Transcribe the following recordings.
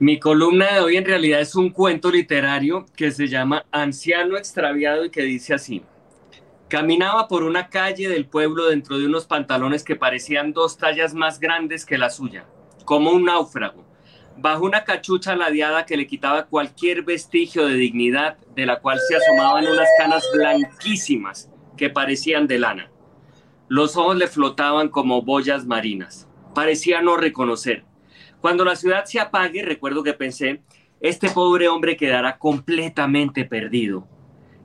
mi columna de hoy en realidad es un cuento literario que se llama Anciano extraviado y que dice así. Caminaba por una calle del pueblo dentro de unos pantalones que parecían dos tallas más grandes que la suya, como un náufrago, bajo una cachucha ladeada que le quitaba cualquier vestigio de dignidad, de la cual se asomaban unas canas blanquísimas que parecían de lana. Los ojos le flotaban como boyas marinas. Parecía no reconocer. Cuando la ciudad se apague, recuerdo que pensé, este pobre hombre quedará completamente perdido.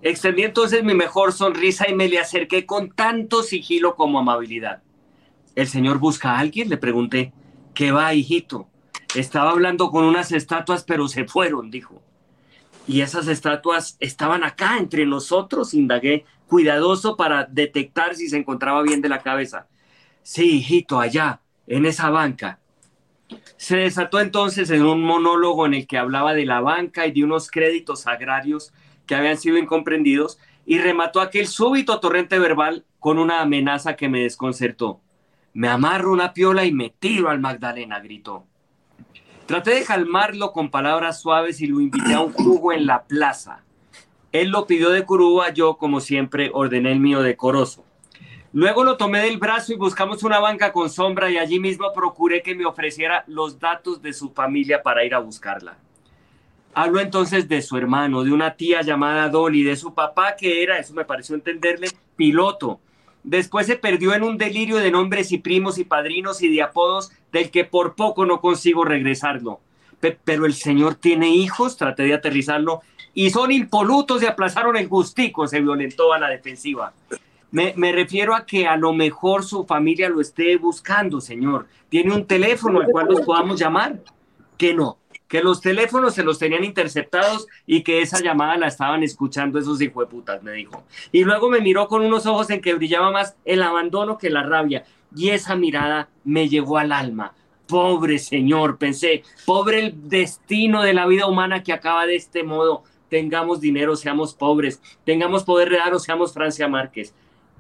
Extendí entonces mi mejor sonrisa y me le acerqué con tanto sigilo como amabilidad. ¿El señor busca a alguien? Le pregunté. ¿Qué va, hijito? Estaba hablando con unas estatuas, pero se fueron, dijo. Y esas estatuas estaban acá entre nosotros, indagué, cuidadoso para detectar si se encontraba bien de la cabeza. Sí, hijito, allá, en esa banca. Se desató entonces en un monólogo en el que hablaba de la banca y de unos créditos agrarios que habían sido incomprendidos y remató aquel súbito torrente verbal con una amenaza que me desconcertó. Me amarro una piola y me tiro al Magdalena, gritó. Traté de calmarlo con palabras suaves y lo invité a un jugo en la plaza. Él lo pidió de curúa, yo, como siempre, ordené el mío decoroso. Luego lo tomé del brazo y buscamos una banca con sombra y allí mismo procuré que me ofreciera los datos de su familia para ir a buscarla. Habló entonces de su hermano, de una tía llamada Dolly, de su papá que era, eso me pareció entenderle, piloto, Después se perdió en un delirio de nombres y primos y padrinos y de apodos del que por poco no consigo regresarlo. pero el señor tiene hijos, traté de aterrizarlo, y son impolutos y aplazaron el gustico, se violentó a la defensiva. Me, refiero a que a lo mejor su familia lo esté buscando, señor. ¿Tiene un teléfono al cual los podamos llamar? Que no que los teléfonos se los tenían interceptados y que esa llamada la estaban escuchando esos hijueputas, me dijo. Y luego me miró con unos ojos en que brillaba más el abandono que la rabia. Y esa mirada me llegó al alma. Pobre señor, pensé, pobre el destino de la vida humana que acaba de este modo. Tengamos dinero, seamos pobres, tengamos poder real o seamos Francia Márquez.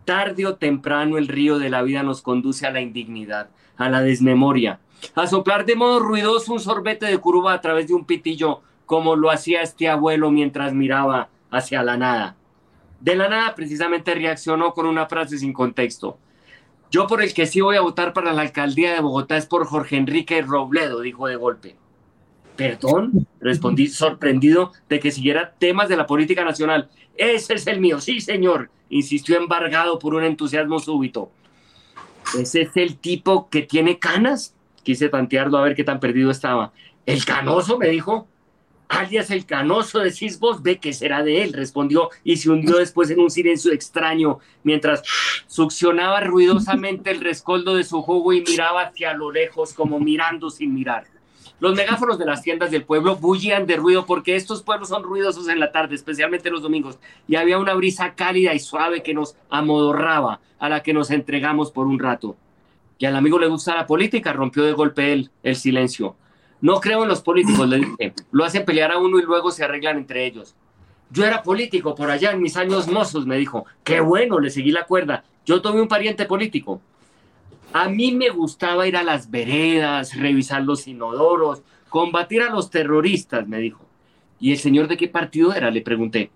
Tarde o temprano el río de la vida nos conduce a la indignidad, a la desmemoria, a soplar de modo ruidoso un sorbete de curuba a través de un pitillo, como lo hacía este abuelo mientras miraba hacia la nada. De la nada precisamente reaccionó con una frase sin contexto. Yo por el que sí voy a votar para la alcaldía de Bogotá es por Jorge Enrique Robledo, dijo de golpe. Perdón, respondí sorprendido de que siguiera temas de la política nacional. Ese es el mío, sí señor, insistió embargado por un entusiasmo súbito. ¿Ese es el tipo que tiene canas? quise tantearlo a ver qué tan perdido estaba. El canoso, me dijo. Alias el canoso, decís vos, ve que será de él, respondió y se hundió después en un silencio extraño mientras succionaba ruidosamente el rescoldo de su jugo y miraba hacia lo lejos como mirando sin mirar. Los megáfonos de las tiendas del pueblo bullían de ruido porque estos pueblos son ruidosos en la tarde, especialmente los domingos, y había una brisa cálida y suave que nos amodorraba, a la que nos entregamos por un rato y al amigo le gusta la política, rompió de golpe él el silencio. No creo en los políticos, le dije. Lo hacen pelear a uno y luego se arreglan entre ellos. Yo era político por allá en mis años mozos, me dijo. Qué bueno, le seguí la cuerda. Yo tuve un pariente político. A mí me gustaba ir a las veredas, revisar los inodoros, combatir a los terroristas, me dijo. ¿Y el señor de qué partido era? Le pregunté.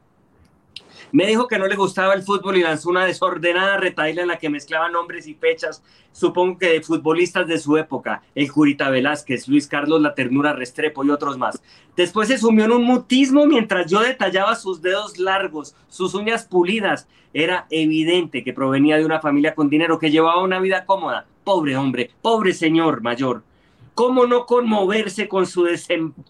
Me dijo que no le gustaba el fútbol y lanzó una desordenada retaila en la que mezclaba nombres y fechas, supongo que de futbolistas de su época, el Jurita Velázquez, Luis Carlos La Ternura Restrepo y otros más. Después se sumió en un mutismo mientras yo detallaba sus dedos largos, sus uñas pulidas. Era evidente que provenía de una familia con dinero que llevaba una vida cómoda. Pobre hombre, pobre señor mayor. ¿Cómo no conmoverse con su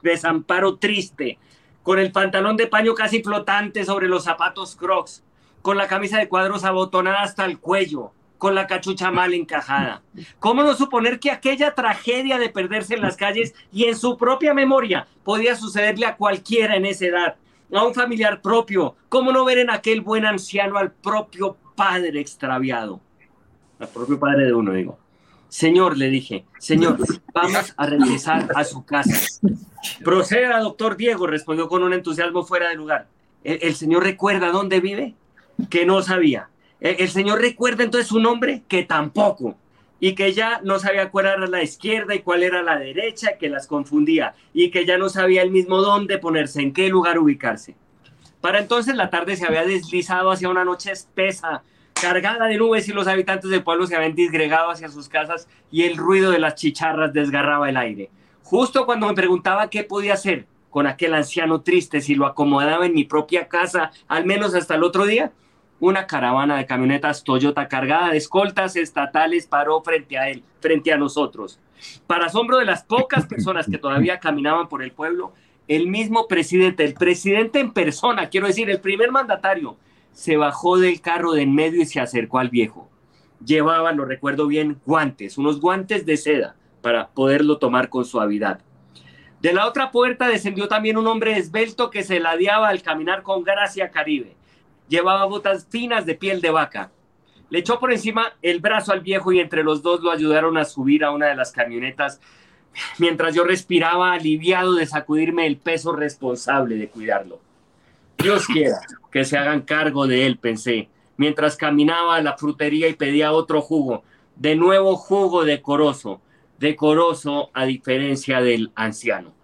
desamparo triste? Con el pantalón de paño casi flotante sobre los zapatos crocs, con la camisa de cuadros abotonada hasta el cuello. con la cachucha mal encajada? ¿Cómo no suponer que aquella tragedia de perderse en las calles y en su propia memoria podía sucederle a cualquiera en esa edad? A un familiar propio. ¿Cómo no ver en aquel buen anciano al propio padre extraviado? Al propio padre de uno, digo. Señor, le dije, señor, vamos a regresar a su casa. Proceda, doctor Diego, respondió con un entusiasmo fuera de lugar. ¿El, señor recuerda dónde vive? Que no sabía. ¿El, señor recuerda entonces su nombre? Que tampoco. Y que ya no sabía cuál era la izquierda y cuál era la derecha, que las confundía. Y que ya no sabía el mismo dónde ponerse, en qué lugar ubicarse. Para entonces la tarde se había deslizado hacia una noche espesa, cargada de nubes y los habitantes del pueblo se habían disgregado hacia sus casas y el ruido de las chicharras desgarraba el aire. Justo cuando me preguntaba qué podía hacer con aquel anciano triste si lo acomodaba en mi propia casa, al menos hasta el otro día, una caravana de camionetas Toyota cargada de escoltas estatales paró frente a él, frente a nosotros. Para asombro de las pocas personas que todavía caminaban por el pueblo, el mismo presidente, el presidente en persona, quiero decir, el primer mandatario, se bajó del carro de en medio y se acercó al viejo. Llevaba, lo recuerdo bien, guantes, unos guantes de seda para poderlo tomar con suavidad. De la otra puerta descendió también un hombre esbelto que se ladeaba al caminar con gracia caribe. Llevaba botas finas de piel de vaca. Le echó por encima el brazo al viejo y entre los dos lo ayudaron a subir a una de las camionetas mientras yo respiraba aliviado de sacudirme el peso responsable de cuidarlo. Dios quiera que se hagan cargo de él, pensé, mientras caminaba a la frutería y pedía otro jugo. De nuevo jugo decoroso, decoroso a diferencia del anciano.